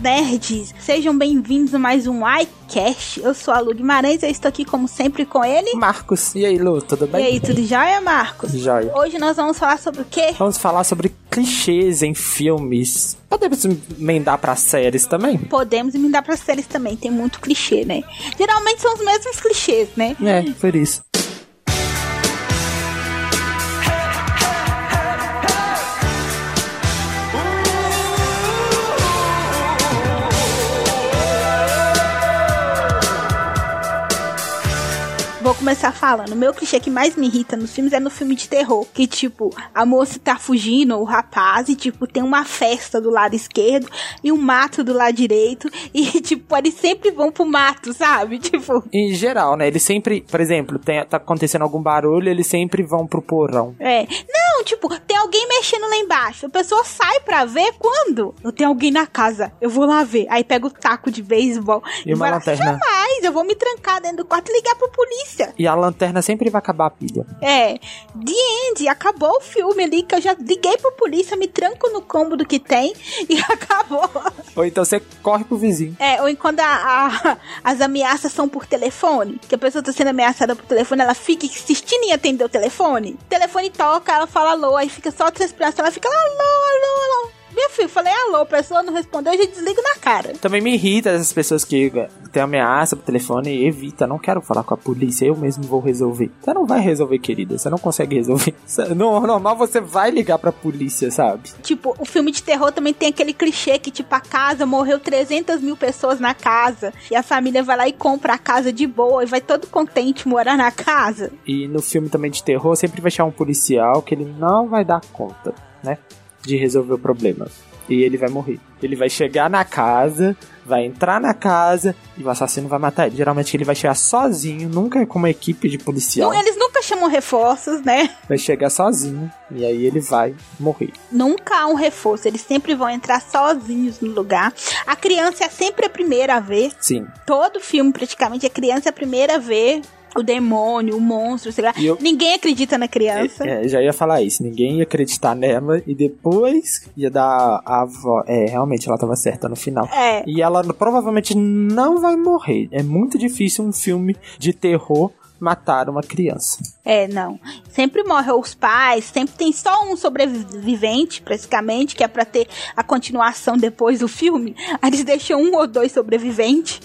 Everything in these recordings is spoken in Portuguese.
nerds! Sejam bem-vindos a mais um iCast. Eu sou a Lu Guimarães e eu estou aqui, como sempre, com ele. Marcos. E aí, Lu, tudo bem? E aí, tudo jóia, Marcos? Jóia. Hoje nós vamos falar sobre o quê? Vamos falar sobre clichês em filmes. Podemos emendar pra séries também? Podemos emendar pra séries também, tem muito clichê, né? Geralmente são os mesmos clichês, né? É, por isso. Vou começar falando. O meu clichê que mais me irrita nos filmes é no filme de terror. Que, tipo, a moça tá fugindo, o rapaz, e, tipo, tem uma festa do lado esquerdo e um mato do lado direito. E, tipo, eles sempre vão pro mato, sabe? Tipo. Em geral, né? Eles sempre, por exemplo, tem, tá acontecendo algum barulho, eles sempre vão pro porão. É. Não, tipo, tem alguém mexendo lá embaixo. A pessoa sai pra ver quando? Eu tenho alguém na casa. Eu vou lá ver. Aí pega o taco de beisebol. E uma vai lá, lanterna. Jamais, eu vou me trancar dentro do quarto e ligar pra polícia. E a lanterna sempre vai acabar a pilha. É, the end, acabou o filme ali que eu já liguei pra polícia, me tranco no combo do que tem e acabou. Ou então você corre pro vizinho. É, ou enquanto a, a- as ameaças são por telefone, que a pessoa tá sendo ameaçada por telefone, ela fica insistindo em atender o telefone. O telefone toca, ela fala alô, aí fica só a respiração, ela fica alô, alô, alô. Meu filho, falei alô, a pessoa não respondeu, eu já desligo na cara. Também me irrita essas pessoas que têm ameaça pro telefone e evita. Não quero falar com a polícia, eu mesmo vou resolver. Você não vai resolver, querida. Você não consegue resolver. No normal você vai ligar pra polícia, sabe? Tipo, o filme de terror também tem aquele clichê que, tipo, a casa morreu 300 mil pessoas na casa. E a família vai lá e compra a casa de boa e vai todo contente morar na casa. E no filme também de terror sempre vai achar um policial que ele não vai dar conta, né? De resolver o problema. E ele vai morrer. Ele vai chegar na casa, vai entrar na casa e o assassino vai matar ele. Geralmente ele vai chegar sozinho, nunca é com uma equipe de policial. Não, eles nunca chamam reforços, né? Vai chegar sozinho e aí ele vai morrer. Nunca há um reforço, eles sempre vão entrar sozinhos no lugar. A criança é sempre a primeira a ver. Sim. Todo filme, praticamente, a criança é a primeira a ver o demônio, o monstro, sei lá. Eu- Ninguém acredita na criança. É, já ia falar isso. Ninguém ia acreditar nela e depois ia dar a avó. É, realmente ela tava certa no final. É. E ela provavelmente não vai morrer. É muito difícil um filme de terror matar uma criança. É, não. Sempre morrem os pais, sempre tem só um sobrevivente, praticamente, que é pra ter a continuação depois do filme. Aí eles deixam um ou dois sobreviventes.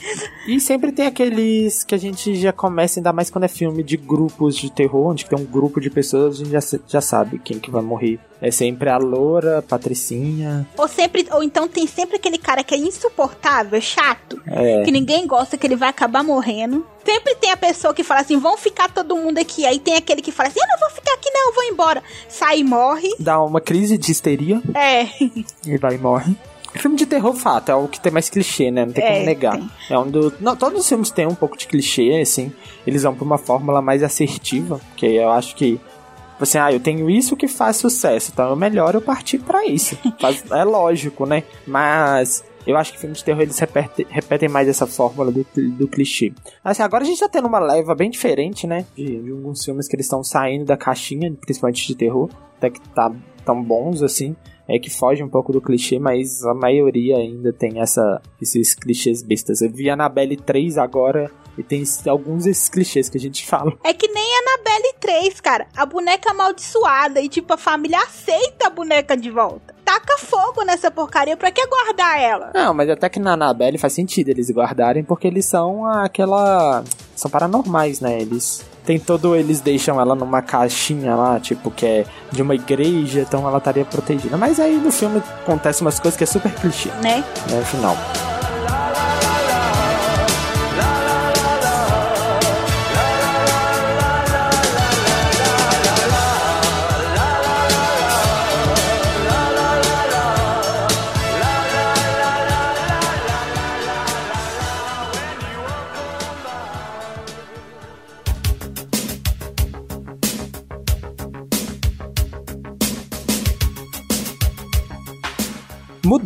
E sempre tem aqueles que a gente já começa, ainda mais quando é filme de grupos de terror, onde tem um grupo de pessoas, a gente já, já sabe quem que vai morrer. É sempre a loura, a patricinha. Ou sempre, ou então tem sempre aquele cara que é insuportável, chato, É. que ninguém gosta, que ele vai acabar morrendo. Sempre tem a pessoa que fala assim, vão ficar todo mundo aqui. Aí tem aquele que fala assim, eu não vou ficar aqui não, eu vou embora. Sai e morre. Dá uma crise de histeria É, e vai e morre. Filme de terror, fato, é o que tem mais clichê, né? Não tem É, como negar. tem. É um do. Não, todos os filmes têm um pouco de clichê, assim. Eles vão pra uma fórmula mais assertiva, que eu acho que. tipo Assim, ah, eu tenho isso que faz sucesso, então é melhor eu partir pra isso. Faz- é lógico, né? Mas eu acho que filmes de terror eles repete- repetem mais essa fórmula do, do clichê. Assim, agora a gente tá tendo uma leva bem diferente, né? De, de alguns filmes que eles estão saindo da caixinha, principalmente de terror, até que tá tão bons assim. É que foge um pouco do clichê, mas a maioria ainda tem essa, esses clichês bestas. Eu vi Annabelle 3 agora e tem alguns desses clichês que a gente fala. é que nem Annabelle 3, cara. A boneca amaldiçoada e tipo, a família aceita a boneca de volta. Taca fogo nessa porcaria, pra que guardar ela? Não, mas até que na Annabelle faz sentido eles guardarem, porque eles são aquela. São paranormais, né? Eles. Tem todo. Eles deixam ela numa caixinha lá, tipo, que é de uma igreja, então ela estaria protegida. Mas aí no filme acontece umas coisas que é super clichê, Né? né? No final.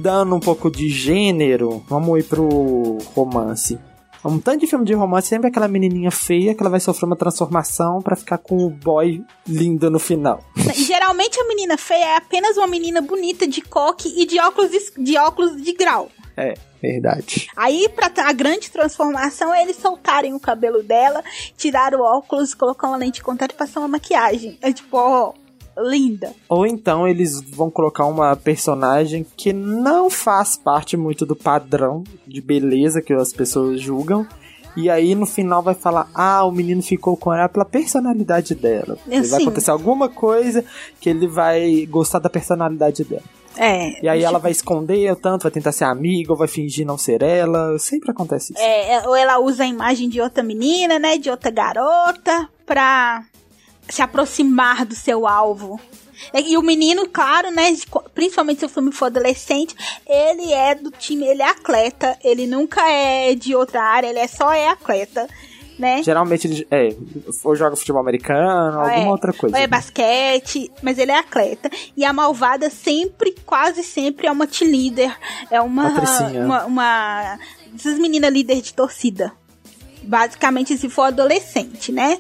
Mudando um pouco de gênero, vamos ir pro romance. Um tanto de filme de romance, sempre aquela menininha feia que ela vai sofrer uma transformação pra ficar com o boy lindo no final. Geralmente a menina feia é apenas uma menina bonita de coque e de óculos de, de óculos de grau. É, verdade. Aí, pra a grande transformação, é eles soltarem o cabelo dela, tirar o óculos, colocar uma lente de contato e passar uma maquiagem. É tipo, ó, linda. Ou então eles vão colocar uma personagem que não faz parte muito do padrão de beleza que as pessoas julgam. E aí no final vai falar: Ah, o menino ficou com ela pela personalidade dela. Vai Sim. acontecer alguma coisa que ele vai gostar da personalidade dela. É. E aí ela vai esconder, tanto vai tentar ser amiga, ou vai fingir não ser ela. Sempre acontece isso. É, ou ela usa a imagem de outra menina, né? De outra garota, pra se aproximar do seu alvo. E o menino, claro, né? Principalmente se o filme for adolescente, ele é do time, ele é atleta, ele nunca é de outra área, ele é só é atleta, né? Geralmente ele é, ou joga futebol americano, alguma É, outra coisa. Ou é basquete, mas ele é atleta. E a malvada sempre, quase sempre, é uma líder. É uma. Patricinha. Uma. uma essas meninas líder de torcida. Basicamente, se for adolescente, né?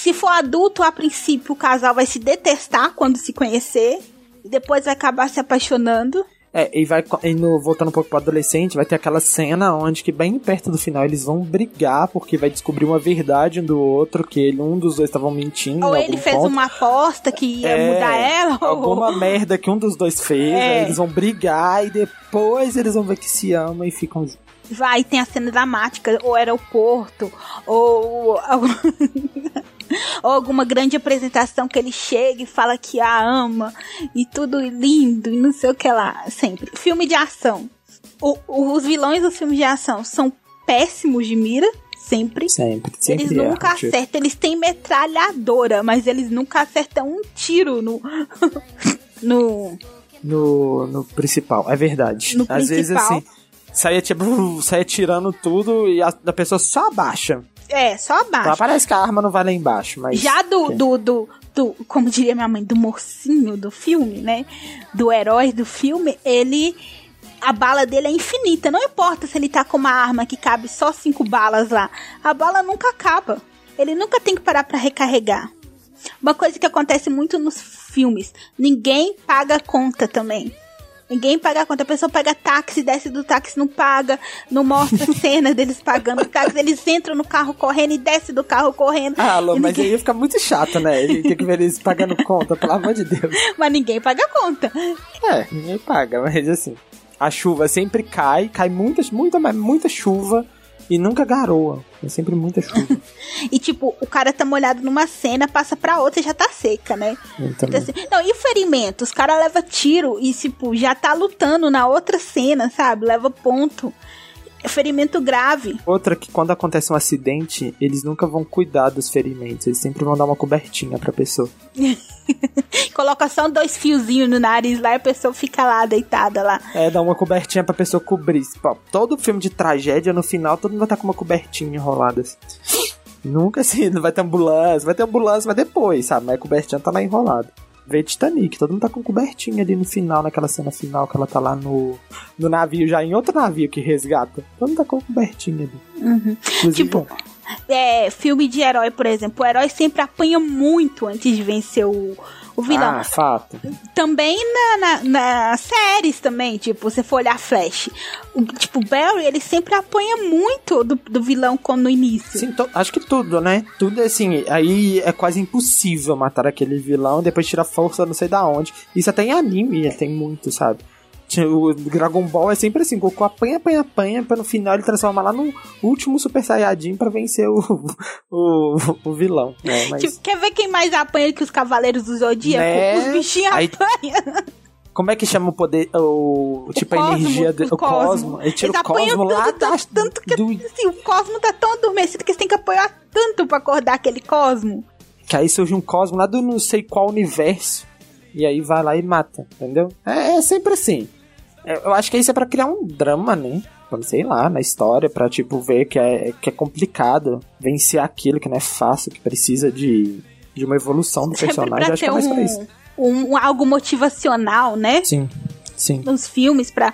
Se for adulto, a princípio, o casal vai se detestar quando se conhecer. E depois vai acabar se apaixonando. É, e vai e no- voltando um pouco pro adolescente, vai ter aquela cena onde que bem perto do final eles vão brigar porque vai descobrir uma verdade um do outro, que ele, um dos dois estavam mentindo. Ou ele fez ponto. uma aposta que ia É, mudar ela. ou- Alguma merda que um dos dois fez, É. aí eles vão brigar e depois eles vão ver que se amam e ficam juntos. vai tem a cena dramática, ou aeroporto, ou, ou alguma grande apresentação que ele chega e fala que a ama, e tudo lindo, e não sei o que lá, sempre. Filme de ação. O- os vilões dos filmes de ação são péssimos de mira, sempre. Sempre, sempre Eles nunca tipo. acertam, eles têm metralhadora, mas eles nunca acertam um tiro no. no. No, no principal, é verdade. No Às vezes principal. assim, saia, tipo, saia tirando tudo e a, a pessoa só abaixa. É, só abaixo. parece que a arma não vai lá embaixo, mas. Já do, do, do, do, como diria minha mãe, do mocinho do filme, né? Do herói do filme, ele. A bala dele é infinita. Não importa se ele tá com uma arma que cabe só cinco balas lá. A bala nunca acaba. Ele nunca tem que parar pra recarregar. Uma coisa que acontece muito nos filmes: ninguém paga a conta também. Ninguém paga a conta. A pessoa pega táxi, desce do táxi, não paga, não mostra cena deles pagando táxi. Eles entram no carro correndo e descem do carro correndo. Ah, Alô, E mas ninguém- aí fica muito chato, né? Ele tem que ver eles pagando conta, pelo amor de Deus. Mas ninguém paga a conta. É, ninguém paga, mas assim. A chuva sempre cai, cai muita, muita, muita chuva e nunca garoa. É sempre muita chuva. E tipo, o cara tá molhado numa cena, passa pra outra e já tá seca, né? Então, assim, não, e o ferimento? Os caras levam tiro e, tipo, já tá lutando na outra cena, sabe? Leva ponto. É ferimento grave. Outra que quando acontece um acidente, eles nunca vão cuidar dos ferimentos, eles sempre vão dar uma cobertinha pra pessoa. Coloca só dois fiozinhos no nariz lá e a pessoa fica lá deitada lá. É, dá uma cobertinha pra pessoa cobrir. Pô, todo filme de tragédia, no final, todo mundo vai estar com uma cobertinha enrolada. assim. Nunca assim, não vai ter ambulância, vai ter ambulância, mas depois, sabe? Mas a cobertinha tá lá enrolada. Vê Titanic, todo mundo tá com cobertinha ali no final, naquela cena final que ela tá lá no, no navio, já em outro navio que resgata. Todo mundo tá com cobertinha ali. Uhum. Tipo, É, filme de herói, por exemplo. O herói sempre apanha muito antes de vencer o, o vilão. ah, fato. Também na, na- nas séries também, tipo, você for olhar Flash. O, tipo, o Barry, ele sempre apanha muito do, do vilão como no início. Sim, to- acho que tudo, né? Tudo assim, aí é quase impossível matar aquele vilão, depois tira força não sei da onde. Isso até em anime tem muito, sabe? O Dragon Ball é sempre assim, Goku apanha, apanha, apanha, pra no final ele transformar lá no último Super Saiyajin pra vencer o, o, o vilão, né? Mas Tipo, quer ver quem mais apanha que os Cavaleiros do Zodíaco? Né? Os bichinhos Aí- apanham. como é que chama o poder, o, tipo a Cosmo, energia, do, o o Cosmo? Ele tira Eles o Cosmo lá tanto, da, tanto que do, assim, o Cosmo tá tão adormecido que eles têm que apanhar tanto pra acordar aquele Cosmo. Que aí surge um Cosmo lá do não sei qual universo. E aí vai lá e mata, entendeu? É, é sempre assim. É, Eu acho que isso é pra criar um drama, né? Sei lá, na história, pra tipo ver que é, que é complicado vencer aquilo que não é fácil, que precisa de, de uma evolução do Sempre personagem. Acho que é mais pra isso. um, um, algo motivacional, né? Sim, sim. Nos filmes, pra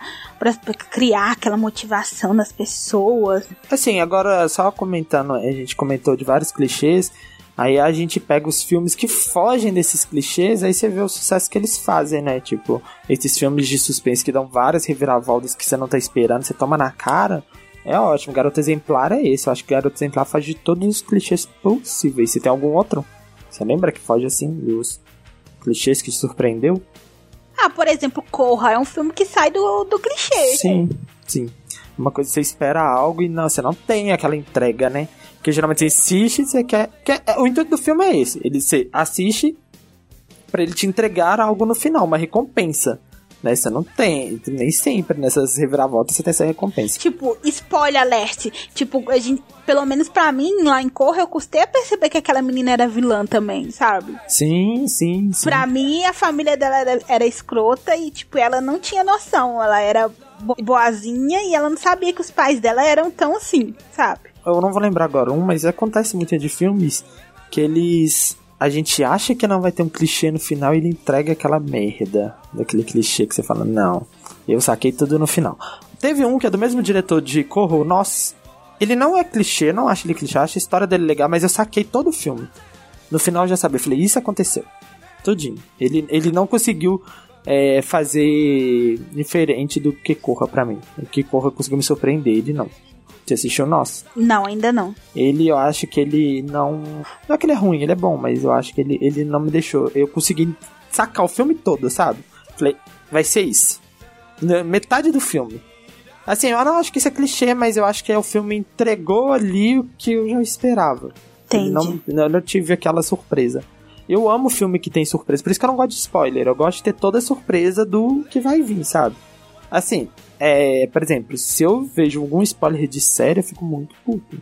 criar aquela motivação nas pessoas. Assim, agora só comentando, a gente comentou de vários clichês. Aí a gente pega os filmes que fogem desses clichês, aí você vê o sucesso que eles fazem, né? Tipo, esses filmes de suspense que dão várias reviravoltas que você não tá esperando, você toma na cara. É ótimo. Garoto Exemplar é esse. Eu acho que Garoto Exemplar faz de todos os clichês possíveis. Se tem algum outro? Você lembra que foge assim dos clichês que te surpreendeu? Ah, por exemplo, Corra é um filme que sai do, do clichê. Sim, sim. Uma coisa você espera algo e não, você não tem aquela entrega, né? Porque geralmente você assiste, você quer, quer. É, o intuito do filme é esse. Ele você assiste para ele te entregar algo no final, uma recompensa. Né? Você não tem, nem sempre nessas reviravoltas você tem essa recompensa. Tipo, spoiler alert. Tipo, a gente, pelo menos para mim, lá em Corra, eu custei a perceber que aquela menina era vilã também, sabe? Sim, sim, sim. Pra mim, a família dela era, era escrota e, tipo, ela não tinha noção. Ela era boazinha e ela não sabia que os pais dela eram tão assim, sabe? Eu não vou lembrar agora um, mas acontece muito de filmes que eles a gente acha que não vai ter um clichê no final e ele entrega aquela merda daquele clichê que você fala, não, eu saquei tudo no final. Teve um que é do mesmo diretor de Corro, nossa, ele não é clichê, não acho ele clichê, acho a história dele legal, mas eu saquei todo o filme. No final já sabia, falei, isso aconteceu. Tudinho. Ele, ele não conseguiu é, fazer diferente do que Corra para mim. O que Corra conseguiu me surpreender, ele não. Você assistiu o nosso? Não, ainda não. Ele, eu acho que ele não. Não é que ele é ruim, ele é bom, mas eu acho que ele, ele não me deixou. Eu consegui sacar o filme todo, sabe? Falei, vai ser isso. Metade do filme. Assim, eu não acho que isso é clichê, mas eu acho que é, o filme entregou ali o que eu já esperava. Entendi. Não, não, não tive aquela surpresa. Eu amo filme que tem surpresa, por isso que eu não gosto de spoiler. Eu gosto de ter toda a surpresa do que vai vir, sabe? Assim, é, por exemplo, se eu vejo algum spoiler de série, eu fico muito puto.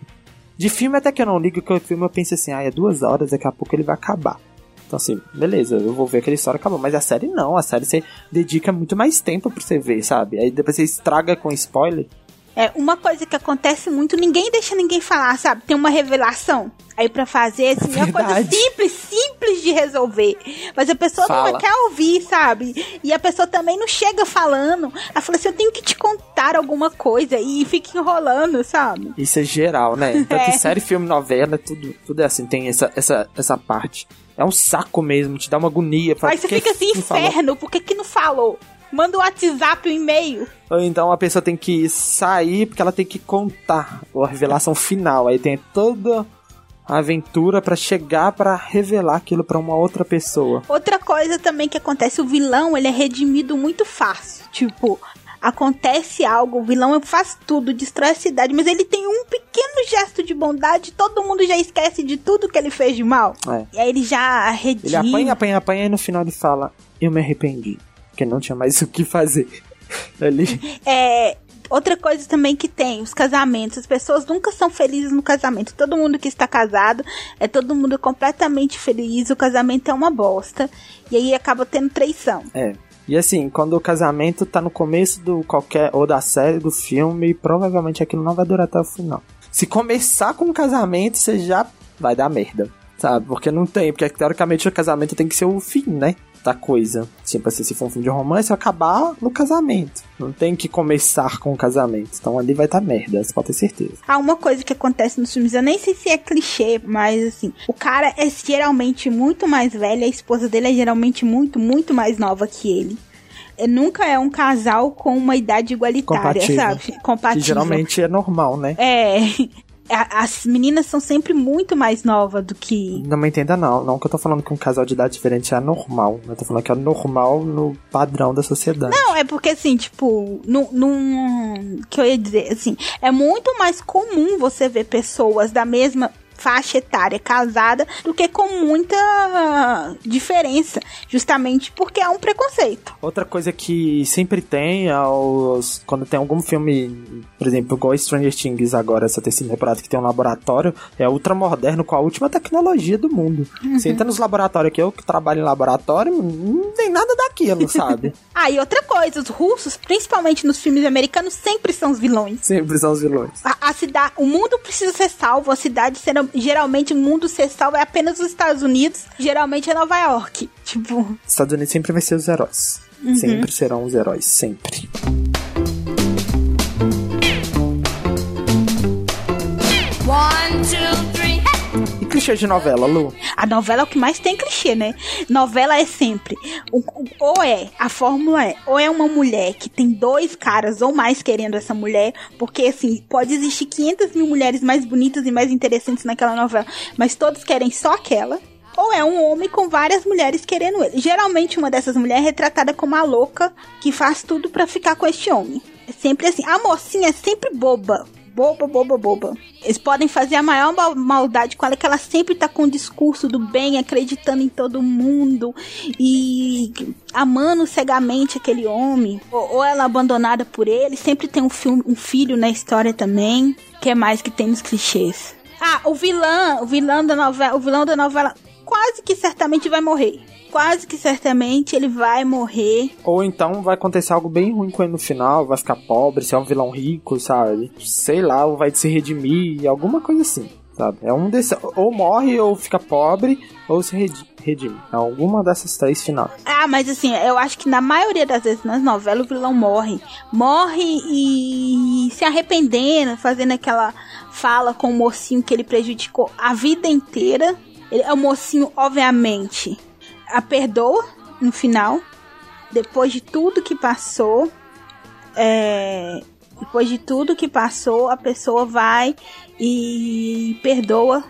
De filme até que eu não ligo, que o filme eu penso assim, ah, é duas horas, daqui a pouco ele vai acabar. Então assim, beleza, eu vou ver aquela história acabou. Mas a série não, a série você dedica muito mais tempo pra você ver, sabe? Aí depois você estraga com spoiler. É, uma coisa que acontece muito, ninguém deixa ninguém falar, sabe? Tem uma revelação. Aí para fazer, assim, é uma coisa simples, simples de resolver. Mas a pessoa Fala. não quer ouvir, sabe? E a pessoa também não chega falando. Ela fala assim, eu tenho que te contar alguma coisa. E fica enrolando, sabe? Isso é geral, né? Tanto é. série, filme, novela, tudo, tudo é assim, tem essa, essa, essa parte. É um saco mesmo, te dá uma agonia. Aí você fica assim, inferno, por que que não falou? Manda o um WhatsApp, um e-mail. Ou então a pessoa tem que sair porque ela tem que contar a revelação final. Aí tem toda a aventura para chegar para revelar aquilo para uma outra pessoa. Outra coisa também que acontece, o vilão, ele é redimido muito fácil. Tipo, acontece algo, o vilão faz tudo, destrói a cidade, mas ele tem um pequeno gesto de bondade, todo mundo já esquece de tudo que ele fez de mal. É. E aí ele já redime. Ele apanha, apanha, apanha e no final ele fala: Eu me arrependi porque não tinha mais o que fazer ali. É, outra coisa também que tem, os casamentos. As pessoas nunca são felizes no casamento. Todo mundo que está casado é todo mundo completamente feliz. O casamento é uma bosta. E aí acaba tendo traição. É. E assim, quando o casamento tá no começo do qualquer ou da série, do filme, provavelmente aquilo não vai durar até o final. Se começar com o casamento, você já vai dar merda, sabe? Porque não tem, porque teoricamente o casamento tem que ser o fim, né? Da coisa. Tipo assim, se for um filme de romance, acabar no casamento. Não tem que começar com o casamento. Então ali vai estar tá merda, você pode ter certeza. Ah, uma coisa que acontece nos filmes, eu nem sei se é clichê, mas assim, o cara é geralmente muito mais velho, a esposa dele é geralmente muito, muito mais nova que ele é, nunca é um casal com uma idade igualitária, Compatível. sabe? Compatível. Que geralmente é normal, né? É as meninas são sempre muito mais novas do que. Não me entenda, não. Não que eu tô falando que um casal de idade diferente é normal. Eu tô falando que é normal no padrão da sociedade. Não, é porque assim, tipo, num. num que eu ia dizer, assim, é muito mais comum você ver pessoas da mesma faixa etária casada do que com muita diferença, justamente porque há um preconceito. Outra coisa que sempre tem aos, quando tem algum filme, por exemplo, igual Stranger Things agora, essa terceira temporada que tem um laboratório, é ultra moderno com a última tecnologia do mundo. Uhum. Você entra nos laboratórios aqui, eu que trabalho em laboratório, não tem nada daquilo, sabe? ah, e outra coisa, os russos, principalmente nos filmes americanos, sempre são os vilões. Sempre são os vilões. A, a cidade, o mundo precisa ser salvo, a cidade será geralmente o mundo ser salvo é apenas os Estados Unidos, geralmente é Nova York. Tipo. Estados Unidos sempre vai ser os heróis. Uhum. Sempre serão os heróis, sempre. One, two, clichê de novela, Lu? A novela é o que mais tem clichê, né? Novela é sempre. ou é, a fórmula é, ou é uma mulher que tem dois caras ou mais querendo essa mulher, porque assim, pode existir 500 mil mulheres mais bonitas e mais interessantes naquela novela, mas todos querem só aquela ou é um homem com várias mulheres querendo ele. Geralmente uma dessas mulheres é retratada como a louca que faz tudo para ficar com este homem. É sempre assim. A mocinha é sempre boba. Boba, boba, boba. Eles podem fazer a maior maldade com ela, que ela sempre tá com o discurso do bem, acreditando em todo mundo e amando cegamente aquele homem. Ou, ou ela abandonada por ele. Sempre tem um, um filho na história também. que é mais que tem nos clichês? Ah, o vilão, o vilão da novela, o vilão da novela quase que certamente vai morrer. Quase que certamente ele vai morrer. Ou então vai acontecer algo bem ruim com ele no final, vai ficar pobre, ser um vilão rico, sabe? Sei lá, ou vai se redimir, alguma coisa assim. Sabe? É um desses. Ou morre, ou fica pobre, ou se redime. É alguma dessas três finais. Ah, mas assim, eu acho que na maioria das vezes nas novelas o vilão morre. Morre e se arrependendo, fazendo aquela fala com o mocinho que ele prejudicou a vida inteira ele é o mocinho, obviamente, a perdoa no final. Depois de tudo que passou. É, depois de tudo que passou, a pessoa vai e perdoa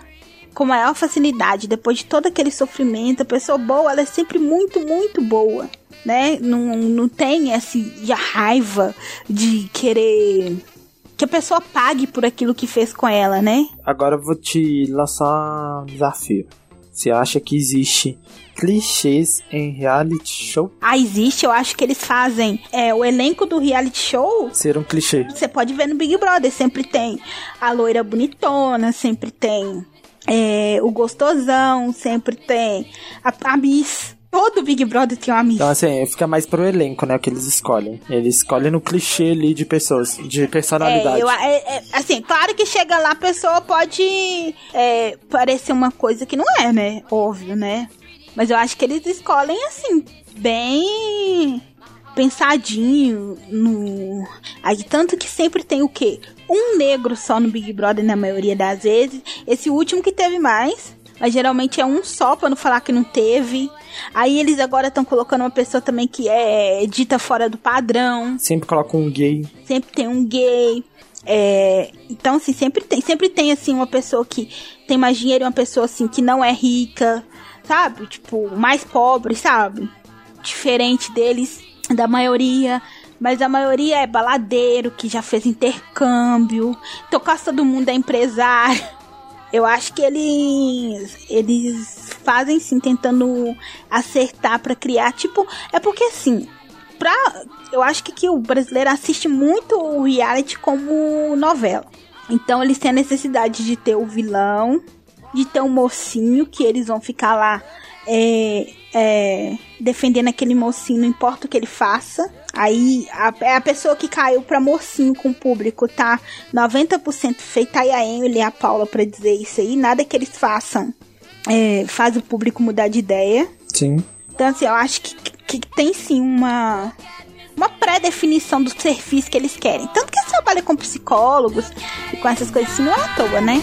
com maior facilidade. Depois de todo aquele sofrimento, a pessoa boa, ela é sempre muito, muito boa. Né? Não, não tem essa raiva de querer que a pessoa pague por aquilo que fez com ela, né? Agora eu vou te lançar um desafio. Você acha que existe clichês em reality show? Ah, existe. Eu acho que eles fazem é, o elenco do reality show ser um clichê. Você pode ver no Big Brother, sempre tem a loira bonitona, sempre tem é, o gostosão, sempre tem a, a Miss. Todo Big Brother tem uma amiga. Então, assim, fica mais pro elenco, né? Que eles escolhem. Eles escolhem no clichê ali de pessoas, de personalidade. É, eu, é, é, assim, claro que chega lá, a pessoa pode é, parecer uma coisa que não é, né? Óbvio, né? Mas eu acho que eles escolhem, assim, bem pensadinho no. Aí, tanto que sempre tem o quê? Um negro só no Big Brother na maioria das vezes. Esse último que teve mais. Mas geralmente é um só pra não falar que não teve. Aí eles agora estão colocando uma pessoa também que é dita fora do padrão. Sempre colocam um gay. Sempre tem um gay. É, então, assim, sempre tem, sempre tem, assim, uma pessoa que tem mais dinheiro e uma pessoa, assim, que não é rica, sabe? Tipo, mais pobre, sabe? Diferente deles, da maioria. Mas a maioria é baladeiro, que já fez intercâmbio. Então, quase todo mundo é empresário. Eu acho que eles eles fazem sim tentando acertar para criar, tipo, é porque assim, pra, eu acho que, que o brasileiro assiste muito o reality como novela. Então eles têm a necessidade de ter o vilão, de ter um mocinho que eles vão ficar lá é, é, defendendo aquele mocinho, não importa o que ele faça. Aí a, é a pessoa que caiu pra mocinho com o público, tá? 90% feita aí a Emily e a Paula pra dizer isso aí. Nada que eles façam é, faz o público mudar de ideia. Sim. Então, assim, eu acho que, que, que tem sim uma uma pré-definição do serviço que eles querem. Tanto que eles trabalham com psicólogos e com essas coisas assim, não é à toa, né?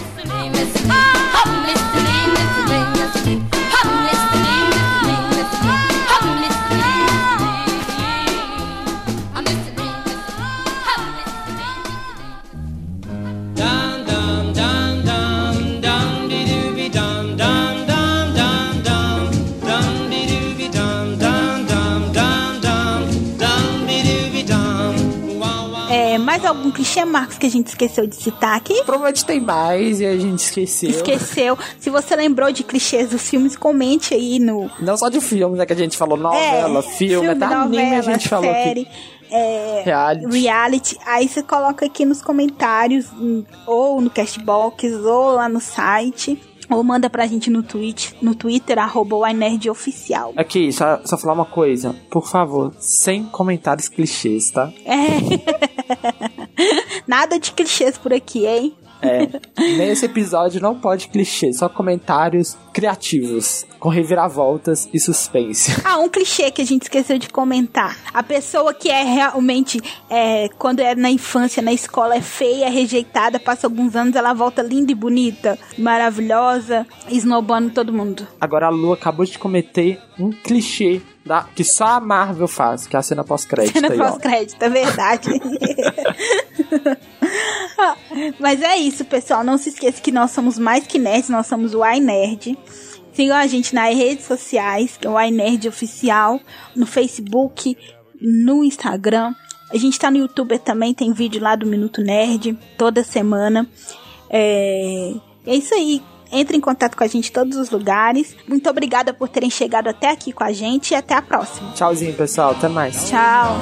Clichê, Marcos, que a gente esqueceu de citar aqui? Provavelmente tem mais e a gente esqueceu. Esqueceu. Se você lembrou de clichês dos filmes, comente aí no. Não só de filmes, né? Que a gente falou novela, é, filme, filme até novela, a gente falou série. aqui. É, reality. reality. Aí você coloca aqui nos comentários, ou no Castbox, ou lá no site. Ou manda pra gente no, tweet, no Twitter, arroba Oficial. Aqui, só, só falar uma coisa. Por favor, sem comentários clichês, tá? É. Nada de clichês por aqui, hein? É, nesse episódio não pode clichê, só comentários criativos, com reviravoltas e suspense. Ah, um clichê que a gente esqueceu de comentar. A pessoa que é realmente, é, quando é na infância, na escola, é feia, é rejeitada, passa alguns anos, ela volta linda e bonita, maravilhosa, esnobando todo mundo. Agora a Lu acabou de cometer um clichê da, que só a Marvel faz, que é a cena pós-crédito. Cena pós-crédito, é verdade. Mas é isso, pessoal. Não se esqueça que nós somos mais que nerds, nós somos o iNerd. Sigam a gente nas redes sociais, que é o iNerd Oficial, no Facebook, no Instagram. A gente tá no YouTube também, tem vídeo lá do Minuto Nerd, toda semana. É, é isso aí. Entre em contato com a gente em todos os lugares. Muito obrigada por terem chegado até aqui com a gente e até a próxima. Tchauzinho, pessoal. Até mais. Tchau.